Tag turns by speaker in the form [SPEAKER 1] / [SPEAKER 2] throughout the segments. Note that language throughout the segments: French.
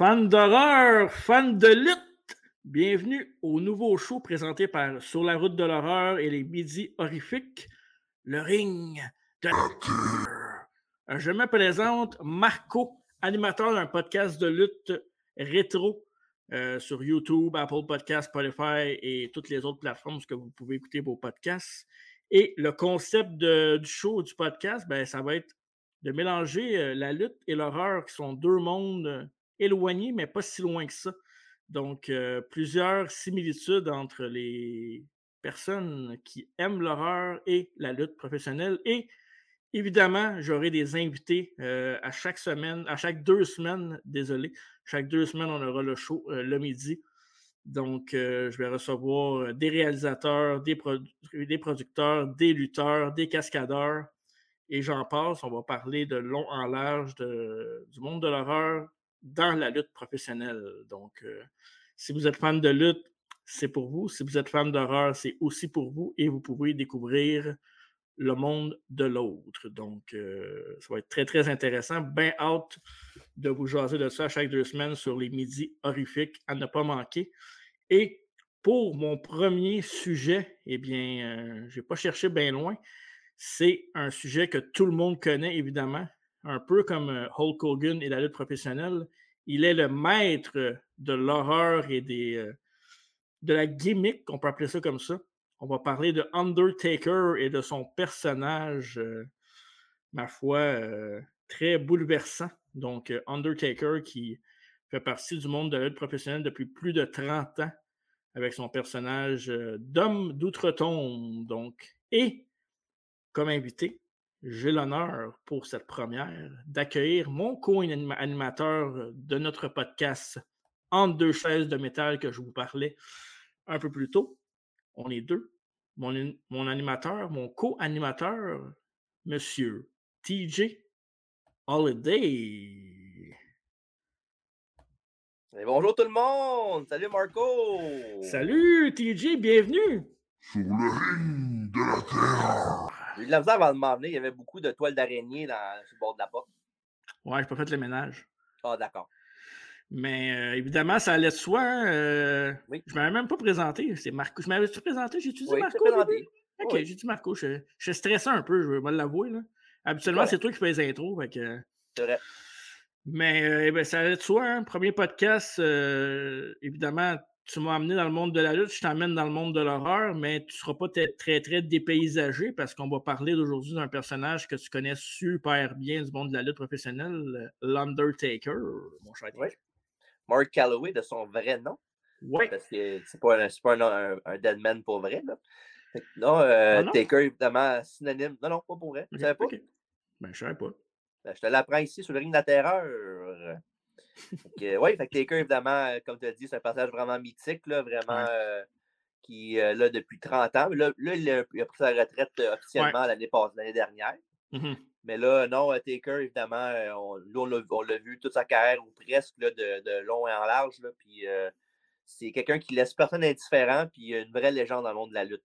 [SPEAKER 1] Fans d'horreur, fans de lutte, bienvenue au nouveau show présenté par Sur la route de l'horreur et les midis horrifiques, le ring de Je me présente Marco, animateur d'un podcast de lutte rétro euh, sur YouTube, Apple Podcasts, Spotify et toutes les autres plateformes où vous pouvez écouter vos podcasts. Et le concept du show, du podcast, ben, ça va être de mélanger euh, la lutte et l'horreur, qui sont deux mondes euh, éloignés, mais pas si loin que ça. Donc, euh, plusieurs similitudes entre les personnes qui aiment l'horreur et la lutte professionnelle. Et évidemment, j'aurai des invités à chaque semaine, à chaque deux semaines, désolé. Chaque deux semaines, on aura le show le midi. Donc, je vais recevoir des réalisateurs, des, des producteurs, des lutteurs, des cascadeurs, et j'en passe. On va parler de long en large du monde de l'horreur dans la lutte professionnelle. Donc, euh, si vous êtes fan de lutte, c'est pour vous. Si vous êtes fan d'horreur, c'est aussi pour vous et vous pouvez découvrir le monde de l'autre. Donc, euh, ça va être très, très intéressant. Bien hâte de vous jaser de ça chaque deux semaines sur les midis horrifiques à ne pas manquer. Et pour mon premier sujet, eh bien, euh, je n'ai pas cherché bien loin c'est un sujet que tout le monde connaît, évidemment. Un peu comme euh, Hulk Hogan et la lutte professionnelle. Il est le maître de l'horreur et des, euh, de la gimmick, on peut appeler ça comme ça. On va parler de Undertaker et de son personnage, euh, ma foi, très bouleversant. Donc, Undertaker qui fait partie du monde de la lutte professionnelle depuis plus de 30 ans avec son personnage d'homme d'outre-tombe. Donc, et comme invité, j'ai l'honneur pour cette première d'accueillir mon co-animateur de notre podcast Entre deux chaises de métal que je vous parlais un peu plus tôt. On est deux. Mon, mon animateur, mon co-animateur, Monsieur TJ Holiday.
[SPEAKER 2] bonjour tout le monde! Salut Marco!
[SPEAKER 1] Salut TJ, bienvenue!
[SPEAKER 3] Sur le ring de la terre!
[SPEAKER 2] J'ai eu de la misère avant de m'en venir. Il y avait beaucoup de toiles d'araignée sur le bord de la porte.
[SPEAKER 1] Ouais, je pas fait le ménage.
[SPEAKER 2] Ah, d'accord.
[SPEAKER 1] Mais euh, évidemment, ça allait de soi. Euh, oui. Je ne m'avais même pas présenté. C'est Marco. Je m'avais-tu présenté? J'ai-tu dit Marco? Présenté. Ok, j'ai dit Marco. Je, je stressé un peu, je vais l'avouer. Habituellement, c'est toi qui fais les intros.
[SPEAKER 2] C'est vrai.
[SPEAKER 1] Mais euh, eh ben, ça allait de soi. Hein. Premier podcast, évidemment, tu m'as amené dans le monde de la lutte, je t'emmène dans le monde de l'horreur, mais tu ne seras pas très, très dépaysagé parce qu'on va parler d'aujourd'hui d'un personnage que tu connais super bien du monde de la lutte professionnelle, l'Undertaker, mon cher.
[SPEAKER 2] Oui. Mark Calloway, de son vrai nom.
[SPEAKER 1] Oui.
[SPEAKER 2] Parce que c'est pas, un, pas un, deadman pour vrai. Là. Non, euh, ah Taker, évidemment, synonyme. Non, non, pas pour vrai. Tu ne savais pas?
[SPEAKER 1] Ben, je ne savais pas.
[SPEAKER 2] Ben, je te l'apprends ici sur le ring de la terreur oui, fait Taker, évidemment, euh, comme tu as dit, c'est un passage vraiment mythique, là, vraiment, euh, qui est là depuis 30 ans. Là, là il, a, pris sa retraite euh, officiellement l'année l'année dernière.
[SPEAKER 1] Mmh
[SPEAKER 2] Mais là, non, Taker, évidemment, on, on l'a vu toute sa carrière ou presque là, de, de, long et en large. Là, puis c'est quelqu'un qui laisse personne indifférent, puis une vraie légende dans le monde de la lutte.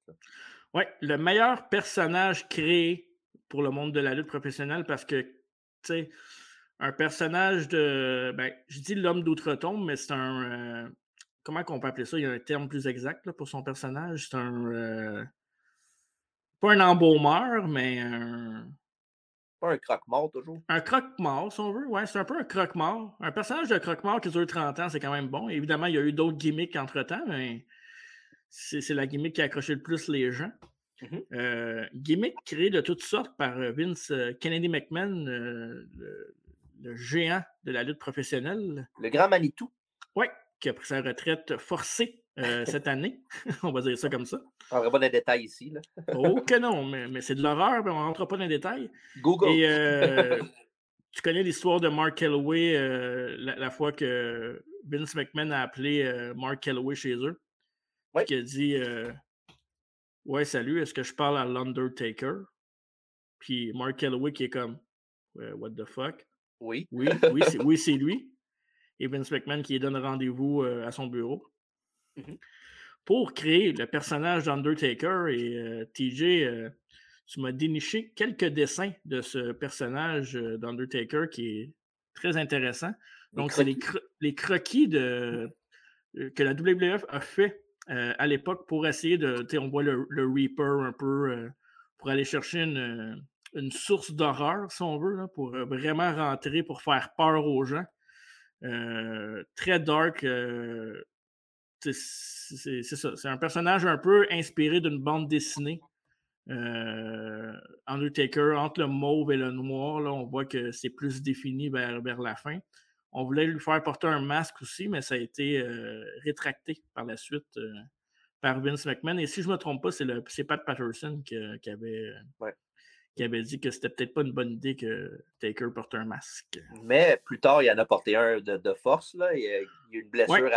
[SPEAKER 1] Oui, le meilleur personnage créé pour le monde de la lutte professionnelle parce que, tu sais, un personnage de. Ben, je dis l'homme d'outre-tombe, mais c'est un. Euh, comment qu'on peut appeler ça? Il y a un terme plus exact pour son personnage. C'est un. Euh, pas un embaumeur, mais un.
[SPEAKER 2] Pas un croque-mort, toujours?
[SPEAKER 1] Un croque-mort, si on veut. Ouais, c'est un peu un croque-mort. Un personnage de croque-mort qui dure 30 ans, c'est quand même bon. Évidemment, il y a eu d'autres gimmicks entre-temps, mais c'est la gimmick qui a accroché le plus les gens.
[SPEAKER 2] Mmh
[SPEAKER 1] euh, gimmick créé de toutes sortes par Vince Kennedy McMahon, le géant de la lutte professionnelle.
[SPEAKER 2] Le grand Manitou.
[SPEAKER 1] Oui, qui a pris sa retraite forcée euh, cette année. on va dire ça comme ça.
[SPEAKER 2] On ne pas dans les détails ici. Là.
[SPEAKER 1] oh que non, mais, c'est de l'horreur, mais on ne rentre pas dans les détails.
[SPEAKER 2] Google.
[SPEAKER 1] Et euh, tu connais l'histoire de Mark Calloway euh, la, fois que Vince McMahon a appelé Mark Calloway chez eux.
[SPEAKER 2] Oui.
[SPEAKER 1] Qui a dit Ouais, salut, est-ce que je parle à l'Undertaker? Puis Mark Calloway qui est comme What the fuck?
[SPEAKER 2] Oui.
[SPEAKER 1] Oui, oui, c'est lui. Et Vince McMahon qui donne rendez-vous euh, à son bureau.
[SPEAKER 2] Mmh
[SPEAKER 1] Pour créer le personnage d'Undertaker et euh, TJ, euh, tu m'as déniché quelques dessins de ce personnage d'Undertaker qui est très intéressant. Donc, c'est les, les, croquis de, que la WWF a fait à l'époque pour essayer de. On voit le, le, Reaper un peu pour aller chercher une, une source d'horreur, si on veut, pour vraiment rentrer, pour faire peur aux gens. très dark. c'est ça. C'est un personnage un peu inspiré d'une bande dessinée. Undertaker, entre le mauve et le noir, là, on voit que c'est plus défini vers, vers, la fin. On voulait lui faire porter un masque aussi, mais ça a été rétracté par la suite par Vince McMahon. Et si je ne me trompe pas, c'est Pat Patterson qui, avait, qui avait dit que c'était peut-être pas une bonne idée que Taker porte un masque.
[SPEAKER 2] Mais plus tard, il en a porté un de, force. Là. Il, y a, eu une blessure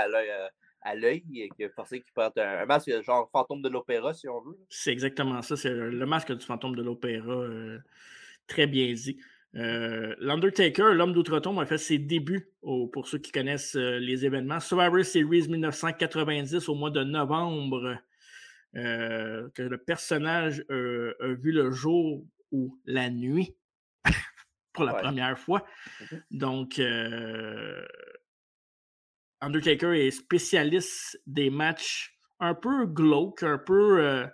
[SPEAKER 2] à l'œil qui a forcé qu'il porte un, masque genre fantôme de l'opéra, si on veut.
[SPEAKER 1] C'est exactement ça. C'est le masque du fantôme de l'opéra. Euh, très bien dit. Euh, L'Undertaker, l'homme d'outre-tombe, a fait ses débuts, pour ceux qui connaissent euh, les événements. Survivor Series 1990 au mois de novembre, euh, que le personnage a vu le jour ou la nuit pour la première fois. Donc, Undertaker est spécialiste des matchs un peu glauques, un peu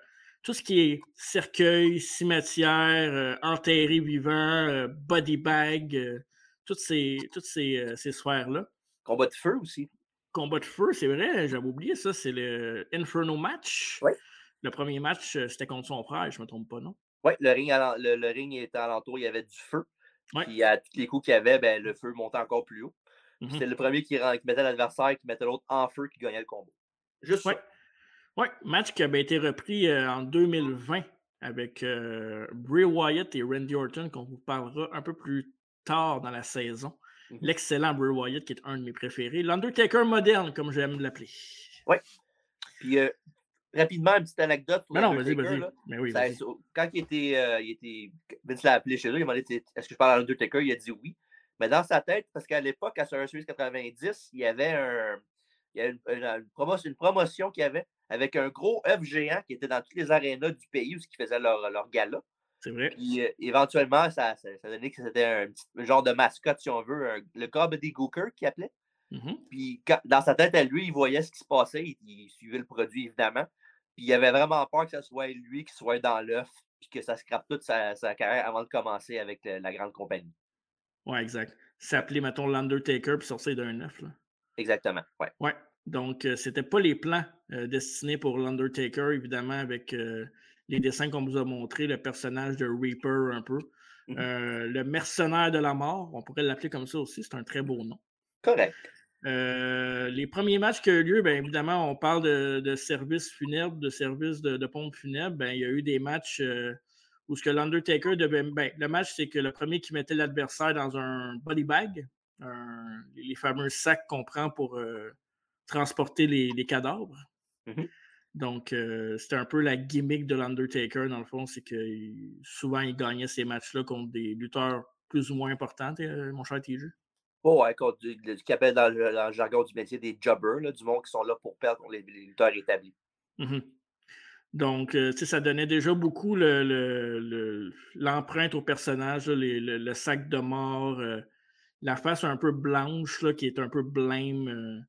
[SPEAKER 1] tout ce qui est cercueil, cimetière, euh, enterré vivant, euh, body bag, euh, toutes ces, toutes ces, ces sphères-là.
[SPEAKER 2] Combat de feu aussi.
[SPEAKER 1] Combat de feu, c'est vrai, j'avais oublié ça, c'est le Inferno match.
[SPEAKER 2] Oui.
[SPEAKER 1] Le premier match, c'était contre son frère, je ne me trompe pas, non?
[SPEAKER 2] Oui, le ring, le, ring était alentour, il y avait du feu. Puis à tous les coups qu'il y avait, ben, le feu montait encore plus haut. Mmh c'était le premier qui, mettait l'adversaire, qui mettait l'autre en feu, qui gagnait le combat. Juste ça.
[SPEAKER 1] Oui, match qui avait été repris euh, en 2020 avec euh, Bray Wyatt et Randy Orton, qu'on vous parlera un peu plus tard dans la saison. Mmh L'excellent Bray Wyatt, qui est un de mes préférés. L'Undertaker moderne, comme j'aime l'appeler.
[SPEAKER 2] Oui. Puis, euh, rapidement, une petite anecdote.
[SPEAKER 1] Non, vas-y, vas-y. Mais oui, vas
[SPEAKER 2] quand il était, il était. Vince l'a appelé chez lui, il m'a dit Est-ce que je parle à l'Undertaker? Il a dit oui. Mais dans sa tête, parce qu'à l'époque, à Survivor Series 90, il y avait un, il y a une, promotion, une promotion qu'il y avait avec un gros œuf géant qui était dans toutes les arénas du pays où ils faisaient leur, leur gala.
[SPEAKER 1] C'est vrai.
[SPEAKER 2] Puis euh, éventuellement, ça, ça, donnait que c'était un, petit, genre de mascotte, si on veut, le Comedy Gooker qui appelait. Mmh Puis dans sa tête à lui, il voyait ce qui se passait, il, suivait le produit évidemment. Puis il avait vraiment peur que ce soit lui qui soit dans l'œuf, puis que ça scrape toute sa, carrière avant de commencer avec la grande compagnie.
[SPEAKER 1] Ouais, exact. S'appeler, mettons, l'Undertaker, puis sortir d'un œuf. Là.
[SPEAKER 2] Exactement, ouais.
[SPEAKER 1] Ouais. Donc, euh, c'était pas les plans euh, destinés pour l'Undertaker, évidemment, avec euh, les dessins qu'on vous a montrés, le personnage de Reaper un peu. Mmh le mercenaire de la mort, on pourrait l'appeler comme ça aussi, c'est un très beau nom.
[SPEAKER 2] Correct.
[SPEAKER 1] Les premiers matchs qui ont eu lieu, bien évidemment, on parle de, de services funèbres, de services de, de pompes funèbres. Ben, il y a eu des matchs où ce que l'Undertaker devait. Ben, le match, c'est que le premier qui mettait l'adversaire dans un body bag, les fameux sacs qu'on prend pour transporter les, cadavres.
[SPEAKER 2] Mmh
[SPEAKER 1] Donc, c'était un peu la gimmick de l'Undertaker, dans le fond, c'est que souvent, il gagnait ces matchs-là contre des lutteurs plus ou moins importants, mon cher TJ.
[SPEAKER 2] Oh, ouais, contre du, dans, le, jargon du métier des jobbers, du monde qui sont là pour perdre les, lutteurs établis.
[SPEAKER 1] Mmh Donc, ça donnait déjà beaucoup l'empreinte au personnage, le, sac de mort, la face un peu blanche, là, qui est un peu blême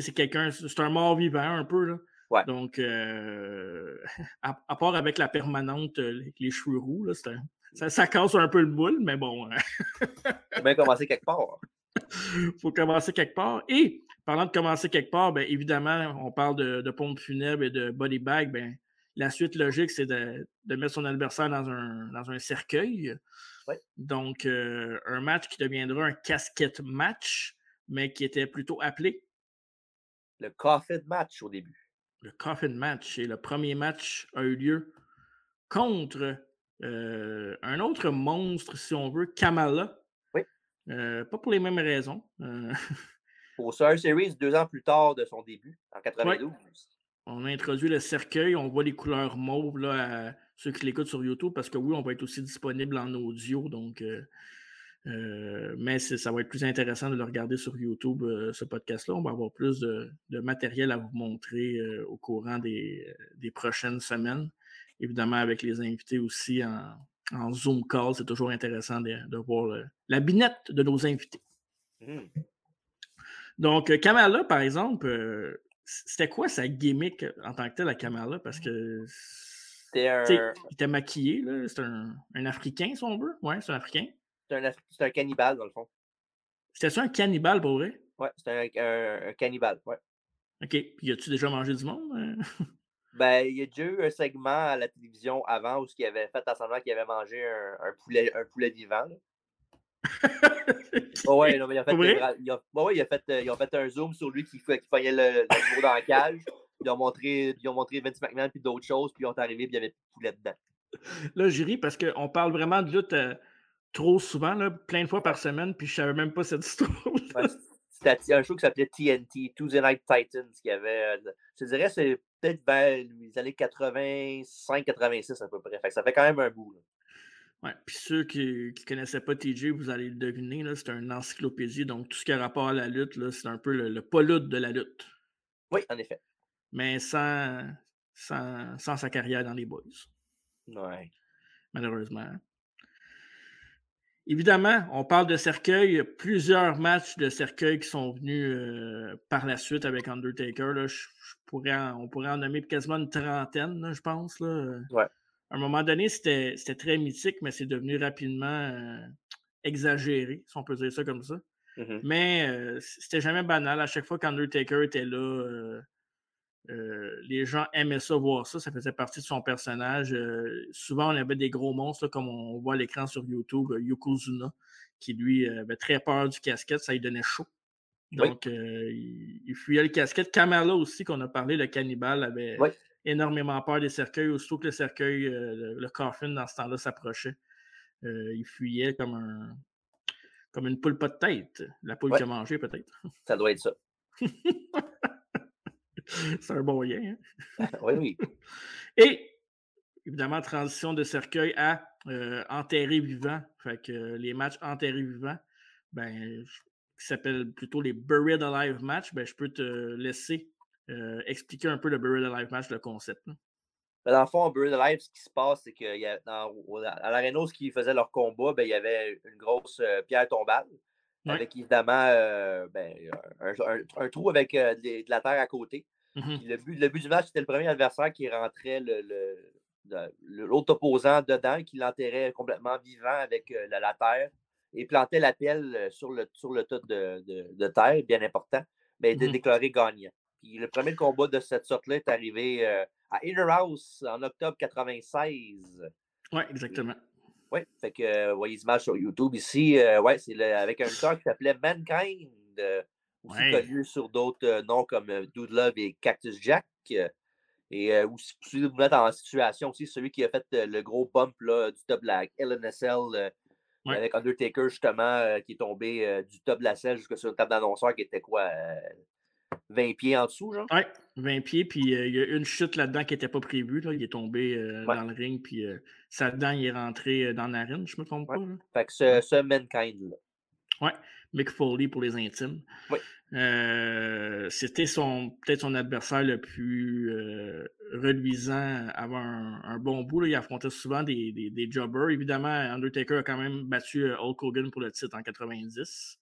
[SPEAKER 1] c'est quelqu'un, c'est un mort vivant un peu. Là. Donc, euh, à, part avec la permanente, euh, les cheveux roux, là, ça, ça, casse un peu le moule, mais bon.
[SPEAKER 2] Hein. Faut bien commencer quelque part.
[SPEAKER 1] faut commencer quelque part. Et parlant de commencer quelque part, bien, évidemment, on parle de, de pompe funèbre et de body bag. Bien, la suite logique, c'est de, mettre son adversaire dans un, dans un cercueil. Donc, euh, un match qui deviendra un casquette match, mais qui était plutôt appelé
[SPEAKER 2] le coffin match au début.
[SPEAKER 1] Le coffin match. Et le premier match a eu lieu contre euh, un autre monstre, si on veut, Kamala. Euh, pas pour les mêmes raisons. Euh...
[SPEAKER 2] Pour Star Series, deux ans plus tard de son début, en 92.
[SPEAKER 1] On a introduit le cercueil, on voit les couleurs mauves là, à ceux qui l'écoutent sur YouTube, parce que oui, on va être aussi disponible en audio, donc euh, mais ça va être plus intéressant de le regarder sur YouTube, euh, ce podcast-là. On va avoir plus de, matériel à vous montrer euh, au courant des, prochaines semaines. Évidemment, avec les invités aussi en, Zoom call, c'est toujours intéressant de, voir la binette de nos invités.
[SPEAKER 2] Mmh.
[SPEAKER 1] Donc, euh, Kamala, par exemple, euh, c'était quoi sa gimmick en tant que telle à Kamala? Parce que.
[SPEAKER 2] C'était un,
[SPEAKER 1] Il était maquillé, là. C'est un, un Africain, si on veut. Ouais, c'est un Africain.
[SPEAKER 2] c'est un, un cannibale, dans le fond.
[SPEAKER 1] C'était ça un cannibale pour vrai?
[SPEAKER 2] Ouais, c'est un, cannibale, ouais.
[SPEAKER 1] OK. Puis, as-tu déjà mangé du monde?
[SPEAKER 2] Ben, il y a déjà eu un segment à la télévision avant où il avait fait semblant qu'il avait mangé un, un poulet, un poulet vivant. Oh ouais, non, mais il a fait, des il a- ouais, ouais, il a fait, euh, ils ont fait un zoom sur lui qui, qui pognait le, le dans la cage. Ils ont montré, ils ont montré Vince McMahon puis d'autres choses, puis ils ont arrivé, puis il y avait plus de poulet dedans.
[SPEAKER 1] Là, je ris parce qu'on parle vraiment de lutte euh, trop souvent, là, plein de fois par semaine, puis je savais même pas cette histoire.
[SPEAKER 2] C'était un show qui s'appelait TNT, Tuesday Night Titans, qui avait, euh, je dirais, c'est peut-être vers les années 85-86 à peu près. Fait que ça fait quand même un bout. là.
[SPEAKER 1] Ouais, puis ceux qui ne connaissaient pas TJ, vous allez le deviner, c'est une encyclopédie, donc tout ce qui a rapport à la lutte, c'est un peu le, le pas-lutte de la lutte,
[SPEAKER 2] Oui, en effet.
[SPEAKER 1] mais sans, sans, sans sa carrière dans les boys,
[SPEAKER 2] Ouais.
[SPEAKER 1] malheureusement. Évidemment, on parle de cercueil, plusieurs matchs de cercueil qui sont venus euh, par la suite avec Undertaker. Là, je, je pourrais en- on pourrait en nommer quasiment une trentaine, là, je pense. Là.
[SPEAKER 2] Ouais.
[SPEAKER 1] À un moment donné, c'était très mythique, mais c'est devenu rapidement euh, exagéré, si on peut dire ça comme ça.
[SPEAKER 2] Mhm.
[SPEAKER 1] Mais euh, c'était jamais banal. À chaque fois qu'Undertaker était là, euh, les gens aimaient ça, voir ça. Ça faisait partie de son personnage. Euh, souvent, on avait des gros monstres, là, comme on voit à l'écran sur YouTube, euh, Yokozuna, qui lui avait très peur du casquette. Ça lui donnait chaud.
[SPEAKER 2] Oui.
[SPEAKER 1] Donc, euh, il, il fuyait le casquette. Kamala aussi, qu'on a parlé, le cannibale, avait
[SPEAKER 2] Oui.
[SPEAKER 1] énormément peur des cercueils. Aussitôt que le cercueil, le, le coffin, dans ce temps-là, s'approchait, il fuyait comme un comme une poule pas de tête. La poule qui a mangé, peut-être.
[SPEAKER 2] Ça doit être ça.
[SPEAKER 1] C'est un bon lien. hein?
[SPEAKER 2] oui, oui.
[SPEAKER 1] Et évidemment, transition de cercueil à euh, enterré vivant. Fait que euh, les matchs enterrés vivants, ben, qui s'appellent plutôt les Buried Alive match, ben, je peux te laisser euh, expliquer un peu le Buried Alive match, le concept.
[SPEAKER 2] Ben, Dans le fond, Buried Alive, ce qui se passe, c'est qu'à l'Arena, ce qui faisaient leur combat, ben, il y avait une grosse pierre tombale.
[SPEAKER 1] Ouais.
[SPEAKER 2] Avec évidemment ben, un, un- un trou avec de, de la terre à côté.
[SPEAKER 1] Mhm.
[SPEAKER 2] Puis le, but, le but du match, c'était le premier adversaire qui rentrait le- le- le- l'autre opposant dedans, qui l'enterrait complètement vivant avec euh, la, la terre et plantait la pelle euh, sur le, sur le tas de, de- de terre, bien important, mais de
[SPEAKER 1] Mhm.
[SPEAKER 2] déclarer gagnant. Puis le premier combat de cette sorte-là est arrivé euh, à Inner House en octobre 96.
[SPEAKER 1] Oui, exactement.
[SPEAKER 2] Oui, fait que euh, vous voyez les images sur YouTube ici. euh, ouais, c'est avec un lutteur qui s'appelait Mankind, aussi
[SPEAKER 1] Ouais.
[SPEAKER 2] connu sur d'autres euh, noms comme euh, Dude Love et Cactus Jack. euh, et aussi, de vous mettre en situation aussi, celui qui a fait le gros bump là, du top de la LNSL
[SPEAKER 1] Ouais.
[SPEAKER 2] avec Undertaker, justement, euh, qui est tombé euh, du top de la selle jusqu'à sur le table d'annonceur qui était quoi euh, 20 pieds en dessous, genre?
[SPEAKER 1] Oui, 20 pieds, puis il y a une chute là-dedans qui n'était pas prévue. là. Il est tombé
[SPEAKER 2] Ouais.
[SPEAKER 1] dans le ring, puis sa dent il est rentré dans l'arène, je ne me trompe
[SPEAKER 2] Ouais.
[SPEAKER 1] pas. là?
[SPEAKER 2] Fait que ce, ce Mankind-là.
[SPEAKER 1] Ouais, Mick Foley pour les intimes.
[SPEAKER 2] Oui.
[SPEAKER 1] Euh, C'était son peut-être son adversaire le plus euh, reluisant avant un, un bon bout. là. Il affrontait souvent des, des, des jobbers. Évidemment, Undertaker a quand même battu euh, Hulk Hogan pour le titre en 90.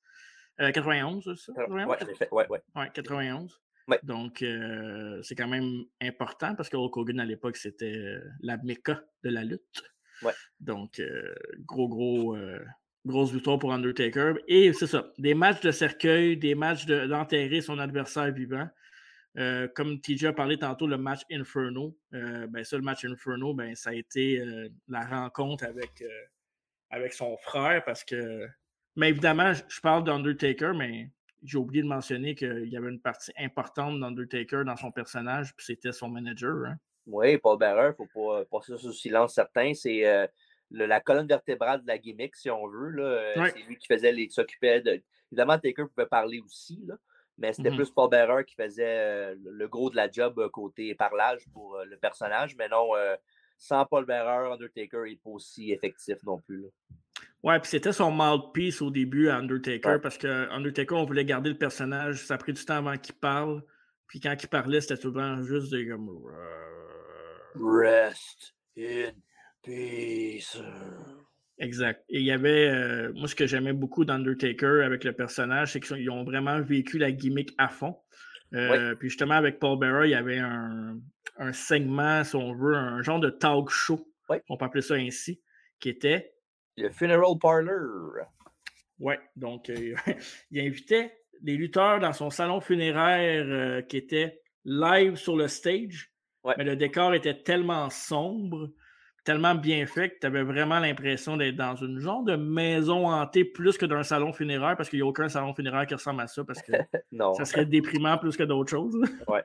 [SPEAKER 1] Euh, 91, c'est ça?
[SPEAKER 2] Ouais,
[SPEAKER 1] 91?
[SPEAKER 2] en effet, ouais, ouais.
[SPEAKER 1] Ouais, 91.
[SPEAKER 2] Ouais.
[SPEAKER 1] Donc, euh, c'est quand même important parce que Hulk Hogan, à l'époque, c'était euh, la méca de la lutte.
[SPEAKER 2] Ouais.
[SPEAKER 1] Donc, euh, gros, gros, euh, grosse victoire pour Undertaker. Et c'est ça, des matchs de cercueil, des matchs de- d'enterrer son adversaire vivant. Euh, comme TJ a parlé tantôt, le match Inferno, euh, ben ça, le match Inferno, ben, ça a été euh, la rencontre avec, avec son frère parce que. Mais évidemment, je- parle d'Undertaker, mais j'ai oublié de mentionner qu'il y avait une partie importante d'Undertaker dans son personnage, puis c'était son manager. hein.
[SPEAKER 2] Oui, Paul Bearer, il ne faut pas passer sous silence certain. C'est le- la colonne vertébrale de la gimmick, si on veut. là. Euh,
[SPEAKER 1] Ouais.
[SPEAKER 2] C'est lui qui faisait les, qui s'occupait de. Évidemment, Taker pouvait parler aussi, là, mais c'était
[SPEAKER 1] Mhm.
[SPEAKER 2] plus Paul Bearer qui faisait euh, le gros de la job euh, côté parlage pour le personnage. Mais non, sans Paul Bearer, Undertaker n'est pas aussi effectif non plus. là.
[SPEAKER 1] Ouais, puis c'était son mouthpiece au début à Undertaker
[SPEAKER 2] Ouais.
[SPEAKER 1] parce que Undertaker, on voulait garder le personnage. Ça a pris du temps avant qu'il parle. Puis quand il parlait, c'était souvent juste des comme.
[SPEAKER 2] Rest in peace.
[SPEAKER 1] Exact. Et il y avait, euh, moi, ce que j'aimais beaucoup d'Undertaker avec le personnage, c'est qu'ils ont vraiment vécu la gimmick à fond. Euh, puis justement, avec Paul Bearer, il y avait un, segment, si on veut, un genre de talk show, on peut appeler ça ainsi, qui était.
[SPEAKER 2] Le Funeral Parlor.
[SPEAKER 1] Ouais, donc euh, il invitait les lutteurs dans son salon funéraire qui était live sur le stage. Mais le décor était tellement sombre tellement bien fait que tu avais vraiment l'impression d'être dans une genre de maison hantée plus que d'un salon funéraire parce qu'il n'y a aucun salon funéraire qui ressemble à ça parce que ça serait déprimant plus que d'autres choses.
[SPEAKER 2] ouais.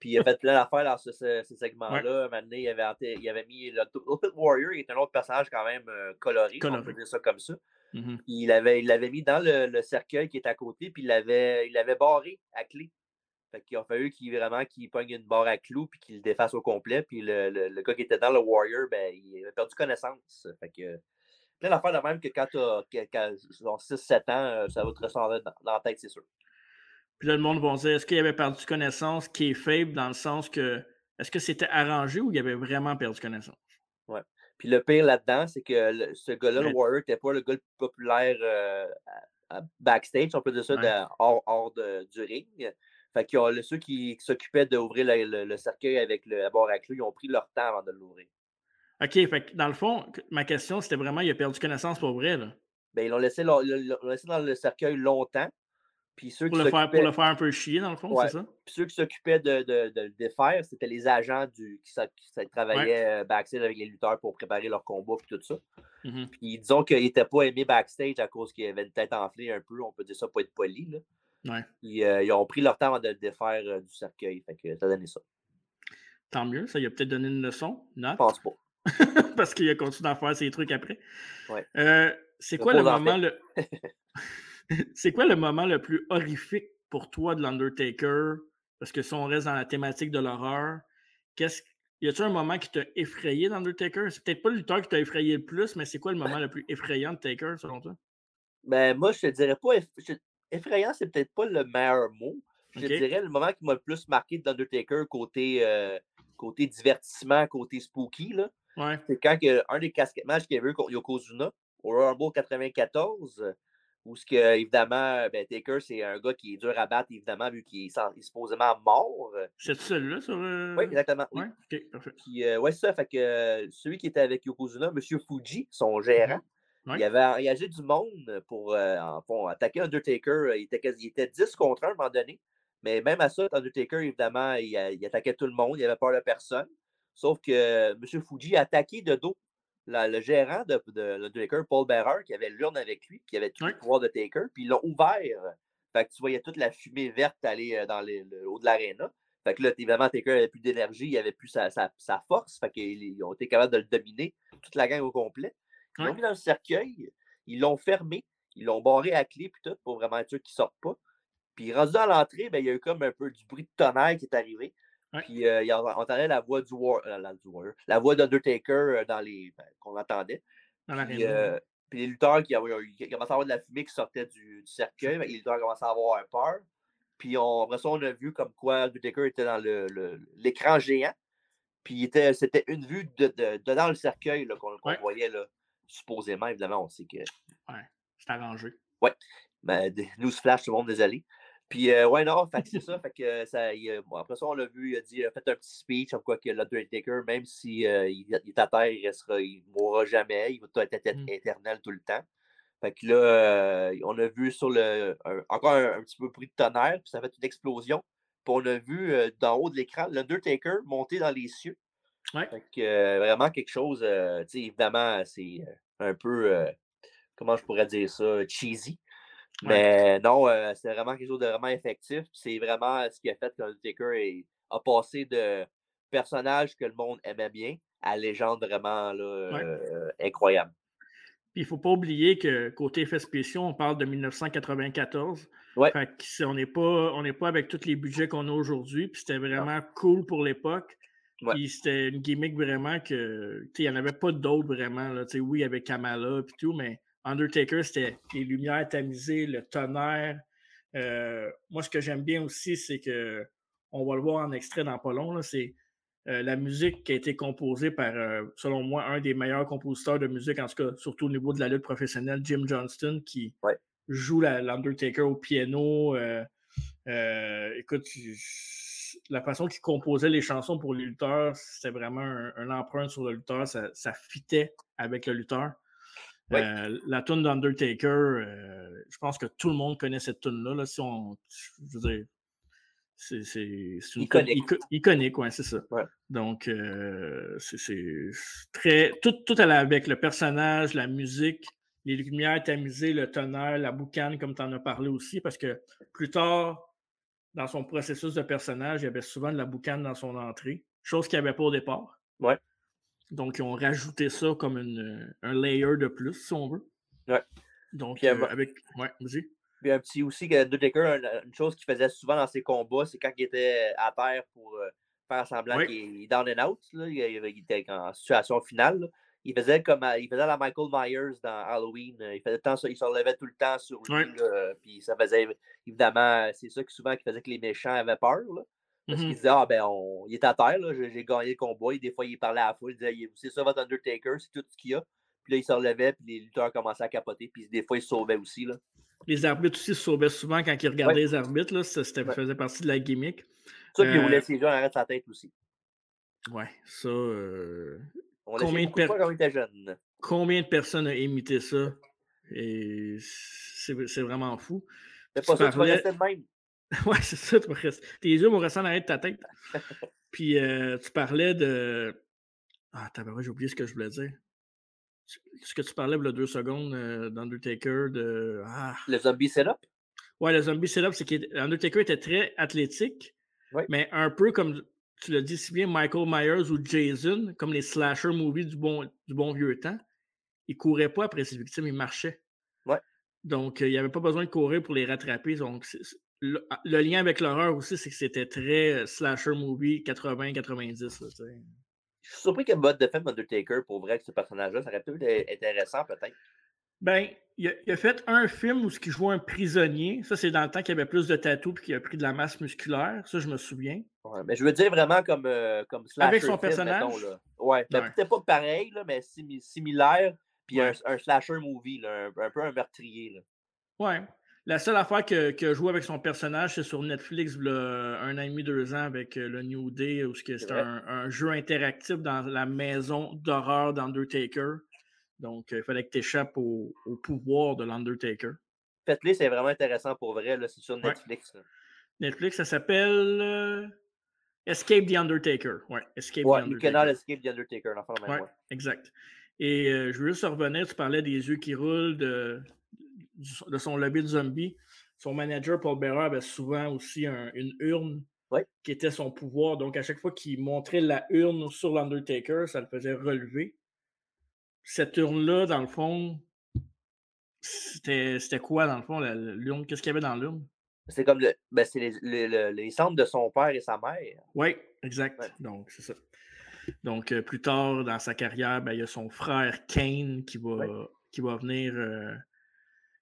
[SPEAKER 2] Puis il a fait plein d'affaires dans ce, segment-là. Maintenant, il avait, il avait mis le Warrior, qui est un autre personnage quand même euh, coloré, on peut dire ça comme ça. Mm-hmm. Il l'avait il mis dans le, cercueil qui est à côté, puis il l'avait barré à clé. Fait qu'il a fallu qu'il vraiment qu'il pogne une barre à clous puis qu'il le défasse au complet. Puis le, le, gars qui était dans le Warrior, ben, il avait perdu connaissance. Fait que plein d'affaires de même que quand tu as 6-7 ans, euh, ça va te ressembler dans, la tête, c'est sûr.
[SPEAKER 1] Puis là, le monde va dire est-ce qu'il avait perdu connaissance qui est faible dans le sens que est-ce que c'était arrangé ou il avait vraiment perdu connaissance?
[SPEAKER 2] Ouais. Puis le pire là-dedans, c'est que ce gars-là, le Warrior, n'était pas le gars le plus populaire euh, backstage, on peut dire ça, hors, du ring. Fait que ceux qui, s'occupaient d'ouvrir le, cercueil avec le, barre à clous, ils ont pris leur temps avant de l'ouvrir.
[SPEAKER 1] OK, fait que dans le fond, ma question, c'était vraiment, il a perdu connaissance pour vrai, là?
[SPEAKER 2] Ben, ils l'ont laissé, dans le cercueil longtemps. Puis ceux
[SPEAKER 1] pour, qui le faire, pour le faire un peu chier, dans le fond, c'est ça?
[SPEAKER 2] Puis ceux qui s'occupaient de, de, le défaire, c'était les agents du, qui, qui travaillaient euh, backstage avec les lutteurs pour préparer leur combat et tout ça. Mmh puis disons qu'ils n'étaient pas aimés backstage à cause qu'il avait une tête enflée un peu, on peut dire ça pour être poli. Là.
[SPEAKER 1] Ouais.
[SPEAKER 2] Euh, ils, ont pris leur temps de le défaire euh, du cercueil. Fait que ça a donné ça.
[SPEAKER 1] Tant mieux, ça lui a peut-être donné une leçon.
[SPEAKER 2] Je pense pas.
[SPEAKER 1] Parce qu'il a continué à faire ses trucs après.
[SPEAKER 2] Ouais.
[SPEAKER 1] Euh, c'est quoi le moment le. c'est quoi le moment le plus horrifique pour toi de l'Undertaker? Parce que si on reste dans la thématique de l'horreur, qu'est-ce y a-t-il un moment qui t'a effrayé dans Undertaker? C'est peut-être pas le lutteur qui t'a effrayé le plus, mais c'est quoi le moment le plus effrayant de Taker selon toi?
[SPEAKER 2] Ben, moi, je te dirais pas effrayant, c'est peut-être pas le meilleur mot. Je dirais le moment qui m'a le plus marqué d'Undertaker côté, euh, côté divertissement, côté spooky, c'est quand un des casquettes matchs qu'il y avait eu contre Yokozuna au Rumble 94, où ce que, évidemment, ben, Taker, c'est un gars qui est dur à battre, évidemment, vu qu'il est, supposément mort.
[SPEAKER 1] C'est celui-là sur. Euh,
[SPEAKER 2] oui, exactement. Oui. Puis, euh, ouais, ça. Fait que celui qui était avec Yokozuna, M. Fuji, son gérant, mm-hmm. Il avait engagé du monde pour euh, attaquer Undertaker. Il était, il était 10 contre 1 à un moment donné. Mais même à ça, Undertaker, évidemment, il, attaquait tout le monde. Il avait peur de personne. Sauf que M. Fuji a attaqué de dos le gérant de, de, Paul Bearer, qui avait l'urne avec lui, qui avait tout le pouvoir de Taker. Puis ils l'ont ouvert. Fait que tu voyais toute la fumée verte aller euh, dans le haut de l'aréna. Fait que là, évidemment, Taker n'avait plus d'énergie, il n'avait plus sa, sa, force. Fait qu'ils ont été capables de le dominer, toute la gang au complet. Ils l'ont mis dans le cercueil, ils l'ont fermé, ils l'ont barré à clé, puis tout, pour vraiment être sûr qu'il ne sorte pas. Puis rendu à l'entrée, ben, il y a eu comme un peu du bruit de tonnerre qui est arrivé. Puis euh, on entendait la voix du, War, euh, la, la voix d'Undertaker euh, dans les ben, qu'on entendait. puis, les lutteurs qui, avaient, commençaient à avoir de la fumée qui sortait du, cercueil, ben, les lutteurs commençaient à avoir peur. Puis on, après ça, on a vu comme quoi Undertaker était dans l'écran géant. Puis c'était une vue de, de, dans le cercueil qu'on voyait. Là supposément, évidemment, on sait que.
[SPEAKER 1] Ouais, c'est arrangé.
[SPEAKER 2] Ouais. Ben, nous flash, tout le monde, désolé. Puis, euh, ouais, non, fait c'est ça. Fait que ça, après ça, on l'a vu, il a dit, il a fait un petit speech, comme quoi que l'Undertaker, même s'il si, euh, il, est à terre, il restera, il ne mourra jamais, il va être mmh. éternel tout le temps. Fait que là, euh, on a vu sur le. encore un, petit peu bruit de tonnerre, puis ça fait une explosion. Puis on a vu d'en haut de l'écran l'Undertaker monter dans les cieux.
[SPEAKER 1] Ouais.
[SPEAKER 2] Fait vraiment quelque chose, tu sais, évidemment, c'est un peu, comment je pourrais dire ça, cheesy. Mais non, c'est vraiment quelque chose de vraiment effectif. C'est vraiment ce qui a fait que Undertaker a passé de personnage que le monde aimait bien à légende vraiment là, incroyable.
[SPEAKER 1] Puis il ne faut pas oublier que côté effets spéciaux, on parle de 1994.
[SPEAKER 2] Ouais.
[SPEAKER 1] Fait on n'est pas, pas avec tous les budgets qu'on a aujourd'hui. Puis c'était vraiment cool pour l'époque. C'était une gimmick vraiment que. Il n'y en avait pas d'autres vraiment. Là. Oui, avec Kamala et tout, mais Undertaker, c'était les lumières tamisées, le tonnerre. Euh, moi, ce que j'aime bien aussi, c'est que on va le voir en extrait dans pas long. C'est Euh, la musique qui a été composée par, euh, selon moi, un des meilleurs compositeurs de musique, en tout cas, surtout au niveau de la lutte professionnelle, Jim Johnston, qui
[SPEAKER 2] Ouais.
[SPEAKER 1] joue l'Undertaker au piano. écoute, la façon qu'il composait les chansons pour les lutteurs, c'était vraiment un, un emprunt sur le lutteur. Ça, ça fitait avec le lutteur. Euh, la tune d'Undertaker, euh, je pense que tout le monde connaît cette tune-là. Là, si on, je veux dire, c'est une
[SPEAKER 2] Iconique.
[SPEAKER 1] ico- iconique, ouais, c'est ça.
[SPEAKER 2] Ouais.
[SPEAKER 1] Donc, euh, c'est- c'est très. Tout, tout allait avec le personnage, la musique, les lumières tamisées, le tonnerre, la boucane, comme tu en as parlé aussi, parce que plus tard, dans son processus de personnage, il y avait souvent de la boucane dans son entrée, chose qu'il n'y avait pas au départ.
[SPEAKER 2] Ouais.
[SPEAKER 1] Donc, ils ont rajouté ça comme une- un layer de plus, si on veut.
[SPEAKER 2] Ouais.
[SPEAKER 1] Donc,
[SPEAKER 2] Puis,
[SPEAKER 1] euh,
[SPEAKER 2] euh,
[SPEAKER 1] avec. Ouais, vas-y.
[SPEAKER 2] Puis un petit aussi un- une chose qu'il faisait souvent dans ses combats, c'est quand il était à terre pour euh, faire semblant qu'il est down and out, là, il, il était en situation finale. là, Il faisait comme il faisait la Michael Myers dans Halloween. euh, Il faisait tant ça, il se relevait tout le temps sur lui. Là, puis ça faisait évidemment, c'est ça qui souvent qui faisait que les méchants avaient peur. Là, parce
[SPEAKER 1] Mhm.
[SPEAKER 2] qu'ils disaient Ah ben on, il est à terre, j'ai gagné le combat. Et des fois, il parlait à la foule, il disait c'est ça votre Undertaker, c'est tout ce qu'il y a. Puis là, il se relevait, puis les lutteurs commençaient à capoter, puis des fois, ils se sauvaient aussi. Là.
[SPEAKER 1] Les arbitres aussi se sauvaient souvent quand ils regardaient
[SPEAKER 2] Ouais.
[SPEAKER 1] les arbitres. Là, ça
[SPEAKER 2] Ouais.
[SPEAKER 1] faisait partie de la gimmick.
[SPEAKER 2] Ça, puis
[SPEAKER 1] Euh,
[SPEAKER 2] roulait ses yeux en arrière de sa tête aussi.
[SPEAKER 1] Ouais, ça. euh,
[SPEAKER 2] On
[SPEAKER 1] Combien de
[SPEAKER 2] beaucoup de
[SPEAKER 1] per-
[SPEAKER 2] fois quand on était jeune.
[SPEAKER 1] combien de personnes ont imité ça? Et c'est vraiment fou.
[SPEAKER 2] C'est pas ça, tu vas rester de même.
[SPEAKER 1] Ouais, c'est ça, tu vas rester- tes yeux vont rester en arrière de ta tête. Puis euh, tu parlais de. Ah, t'as j'ai oublié ce que je voulais dire. Ce que tu parlais il y a deux secondes euh, d'Undertaker, de. Ah.
[SPEAKER 2] Le zombie setup?
[SPEAKER 1] Ouais, le zombie setup, c'est qu'Undertaker était très athlétique,
[SPEAKER 2] Ouais.
[SPEAKER 1] mais un peu comme tu l'as dit si bien, Michael Myers ou Jason, comme les slasher movies du bon, du bon vieux temps, il courait pas après ses victimes, il marchait.
[SPEAKER 2] Ouais.
[SPEAKER 1] Donc, euh, il n'y avait pas besoin de courir pour les rattraper. Donc, le, ah, le lien avec l'horreur aussi, c'est que c'était très euh, slasher movie 80-90. là, tu sais.
[SPEAKER 2] Je suis surpris que mode de Undertaker, pour vrai, que ce personnage-là, ça aurait pu être intéressant peut-être.
[SPEAKER 1] Ben, il a, il a fait un film où il jouait un prisonnier. Ça, c'est dans le temps qu'il y avait plus de tatous et qu'il a pris de la masse musculaire. Ça, je me souviens.
[SPEAKER 2] Ouais, mais je veux dire vraiment comme, euh, comme slasher
[SPEAKER 1] Avec son
[SPEAKER 2] film,
[SPEAKER 1] personnage?
[SPEAKER 2] mettons, là. Ouais, ben,
[SPEAKER 1] Ouais.
[SPEAKER 2] peut-être pas pareil, là, mais simi- similaire. Puis
[SPEAKER 1] Ouais.
[SPEAKER 2] un, un slasher movie, là, un, un peu un meurtrier. Là.
[SPEAKER 1] Ouais. La seule affaire que- qu'il a joué avec son personnage, c'est sur Netflix, un an et demi, deux ans, avec euh, le New Day, où ce que
[SPEAKER 2] C'est
[SPEAKER 1] un jeu interactif dans la maison d'horreur d'Undertaker. Donc, il fallait que tu échappes au, au pouvoir de l'Undertaker.
[SPEAKER 2] Faites-les, c'est vraiment intéressant pour vrai. C'est sur. Netflix.
[SPEAKER 1] Netflix, ça s'appelle euh, Escape the Undertaker. Ouais, Escape
[SPEAKER 2] Ouais,
[SPEAKER 1] the
[SPEAKER 2] You
[SPEAKER 1] Undertaker.
[SPEAKER 2] Cannot Escape the Undertaker. Même
[SPEAKER 1] Ouais, exact. Et euh, je veux juste revenir, tu parlais des yeux qui roulent, de, de son lobby de zombie. Son manager, Paul Bearer, avait souvent aussi un- une urne
[SPEAKER 2] Ouais.
[SPEAKER 1] qui était son pouvoir. Donc, à chaque fois qu'il montrait la urne sur l'Undertaker, ça le faisait relever. Cette urne-là, dans le fond, c'était quoi, dans le fond, l'urne? Qu'est-ce qu'il y avait dans l'urne?
[SPEAKER 2] C'est comme le, ben, c'est les, les, de son père et sa mère.
[SPEAKER 1] Oui, exact.
[SPEAKER 2] Ouais.
[SPEAKER 1] Donc, c'est ça. Donc, euh, plus tard dans sa carrière, ben, il y a son frère Kane qui va,
[SPEAKER 2] Ouais.
[SPEAKER 1] qui va venir. euh,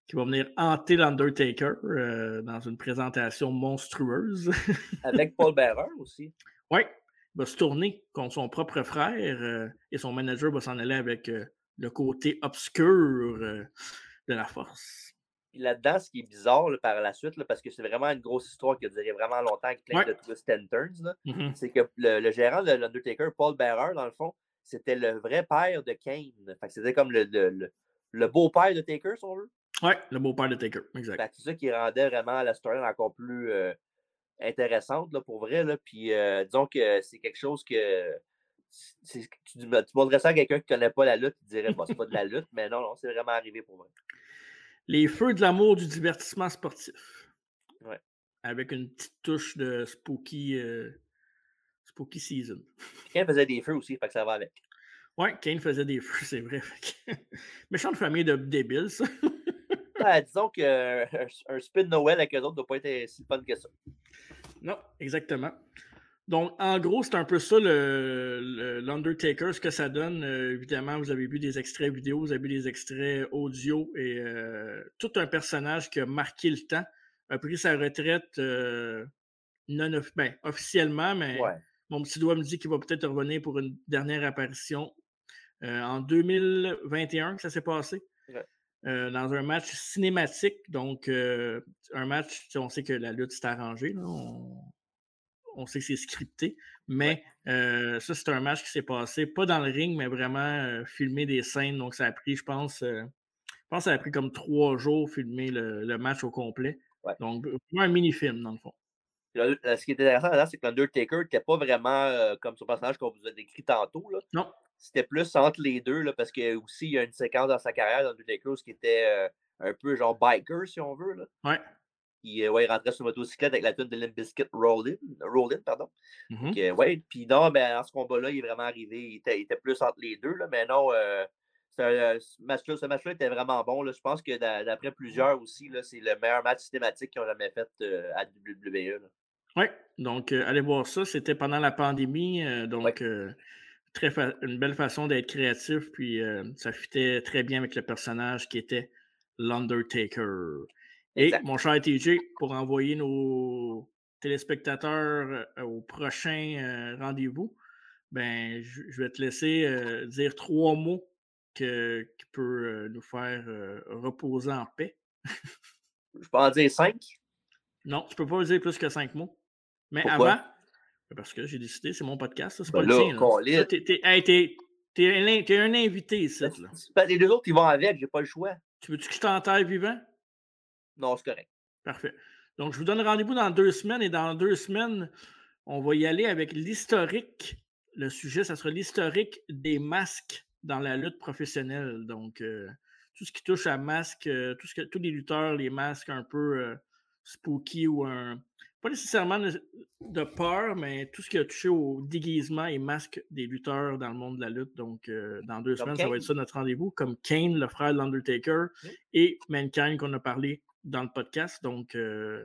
[SPEAKER 1] qui va venir hanter l'Undertaker euh, dans une présentation monstrueuse.
[SPEAKER 2] Avec Paul Bearer aussi.
[SPEAKER 1] oui, il va se tourner contre son propre frère euh, et son manager va s'en aller avec euh, le côté obscur euh, de la force.
[SPEAKER 2] Puis là-dedans, ce qui est bizarre là, par la suite, là, parce que c'est vraiment une grosse histoire qui a duré vraiment longtemps avec plein
[SPEAKER 1] Ouais.
[SPEAKER 2] de twists and turns,
[SPEAKER 1] Mhm.
[SPEAKER 2] c'est que le, le gérant de l'Undertaker, Paul Bearer, dans le fond, c'était le vrai père de Kane. C'était comme le, le, le- beau-père de Taker, si on veut.
[SPEAKER 1] Ouais, le beau-père de Taker, exact.
[SPEAKER 2] C'est ça qui rendait vraiment la story encore plus euh, intéressante là, pour vrai. Là. Puis euh, disons que c'est quelque chose que. Tu, tu montrerais ça à quelqu'un qui ne connaît pas la lutte, il dirait bah, c'est pas de la lutte, mais non, non, c'est vraiment arrivé pour vrai.
[SPEAKER 1] Les feux de l'amour du divertissement sportif.
[SPEAKER 2] Ouais.
[SPEAKER 1] Avec une petite touche de spooky, euh, spooky season.
[SPEAKER 2] Kane faisait des feux aussi, fait que ça va avec.
[SPEAKER 1] Ouais, Kane faisait des feux, c'est vrai. Que- Méchante famille de débiles, ça.
[SPEAKER 2] Ouais, disons qu'un un spin Noël avec eux autres ne doit pas être si fun que ça.
[SPEAKER 1] non, exactement. Donc, en gros, c'est un peu ça le- le- l'Undertaker, ce que ça donne. Euh, évidemment, vous avez vu des extraits vidéo, vous avez vu des extraits audio et euh, tout un personnage qui a marqué le temps, a pris sa retraite euh, non ben, officiellement, mais
[SPEAKER 2] Ouais.
[SPEAKER 1] mon petit doigt me dit qu'il va peut-être revenir pour une dernière apparition en 2021, que ça s'est passé. Euh, dans un match cinématique. Donc, euh, un match, on sait que la lutte s'est arrangée. On, sait que c'est scripté. Mais ça, c'est un match qui s'est passé, pas dans le ring, mais vraiment filmer des scènes. Donc, ça a pris, je pense, je pense que ça a pris comme trois jours filmer le, match au complet. Donc, un mini-film, dans le fond.
[SPEAKER 2] ce qui est intéressant c'est que l'Undertaker n'était pas vraiment comme son personnage qu'on vous a décrit tantôt. Là.
[SPEAKER 1] Non
[SPEAKER 2] c'était plus entre les deux, là, parce qu'il aussi, il y a une séquence dans sa carrière dans Undertaker qui était euh, un peu genre biker, si on veut. Là.
[SPEAKER 1] Ouais.
[SPEAKER 2] Puis, euh, ouais, il rentrait sur une motocyclette avec la tune de Limp Bizkit Rollin, Rollin pardon.
[SPEAKER 1] Mm
[SPEAKER 2] ouais, puis non, ben, dans ce combat-là, il est vraiment arrivé. Il était, il était, plus entre les deux, là, mais non, euh, ce match-là match était vraiment bon. Là. Je pense que d'après plusieurs aussi, c'est le meilleur match systématique qu'ils ont jamais fait à WWE.
[SPEAKER 1] Oui, donc allez voir ça. C'était pendant la pandémie. donc, très une belle façon d'être créatif, puis euh, ça fitait très bien avec le personnage qui était l'Undertaker. Et mon cher TJ, pour envoyer nos téléspectateurs euh, au prochain euh, rendez-vous, ben, je, vais te laisser dire trois mots que, qui peuvent nous faire reposer en paix.
[SPEAKER 2] je peux en dire cinq?
[SPEAKER 1] Non, tu peux pas dire plus que cinq mots. Mais avant, parce que j'ai décidé, c'est mon podcast, c'est pas
[SPEAKER 2] ben
[SPEAKER 1] le tien. T'es un, invité ici.
[SPEAKER 2] Ben, les deux autres, ils vont avec, j'ai pas le choix.
[SPEAKER 1] Tu veux-tu que je t'enterre vivant?
[SPEAKER 2] Non, c'est correct.
[SPEAKER 1] Parfait. Donc, je vous donne rendez-vous dans deux semaines et dans deux semaines, on va y aller avec l'historique. Le sujet, ça sera l'historique des masques dans la lutte professionnelle. Donc, euh, tout ce qui touche à masques, euh, tout ce que, tous les lutteurs, les masques un peu euh, spooky ou un, pas nécessairement de peur, mais tout ce qui a touché au déguisement et masque des lutteurs dans le monde de la lutte. Donc, euh, dans deux semaines, ça va être ça notre rendez-vous, comme Kane, le frère de l'Undertaker, et Mankind qu'on a parlé dans le podcast. Donc, euh,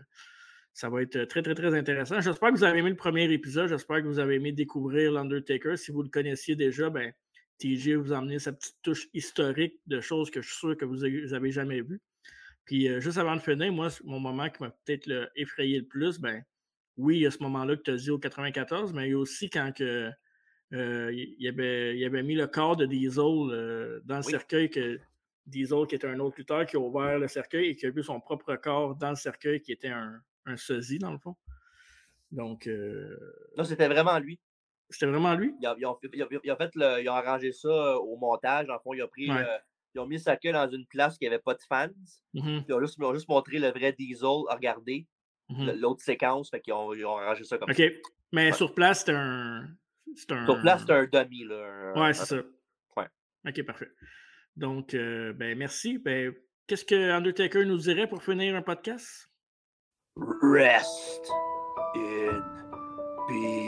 [SPEAKER 1] ça va être très, très, très intéressant. J'espère que vous avez aimé le premier épisode. J'espère que vous avez aimé découvrir l'Undertaker. Si vous le connaissiez déjà, ben, TJ vous a amené sa petite touche historique de choses que je suis sûr que vous n'avez jamais vues. Puis euh, juste avant de finir, moi, mon moment qui m'a peut-être effrayé le plus, ben oui, il y a ce moment-là que tu as dit au 94, mais il y a aussi quand que, euh, il, avait, il, avait, mis le corps de Diesel euh, dans le cercueil, que Diesel, qui était un autre lutteur, qui a ouvert le cercueil et qui a vu son propre corps dans le cercueil, qui était un, un sosie, dans le fond. Donc.
[SPEAKER 2] non, c'était vraiment lui.
[SPEAKER 1] C'était vraiment lui?
[SPEAKER 2] Ils ont, fait, le, arrangé ça au montage. En fond, il a pris ils ont mis sa queue dans une place qui n'avait pas de fans.
[SPEAKER 1] Mm-hmm.
[SPEAKER 2] ils, ont juste, montré le vrai Diesel à regarder
[SPEAKER 1] mm-hmm.
[SPEAKER 2] l'autre séquence. Fait qu'ils ont, ils ont arrangé ça comme
[SPEAKER 1] ça. OK. Mais sur place, c'était un... un.
[SPEAKER 2] Sur place, c'était un dummy. Là,
[SPEAKER 1] ouais, c'est ça.
[SPEAKER 2] Ouais.
[SPEAKER 1] OK, parfait. Donc, euh, ben, merci. Ben, Qu'est-ce que Undertaker nous dirait pour finir un podcast?
[SPEAKER 2] Rest in peace.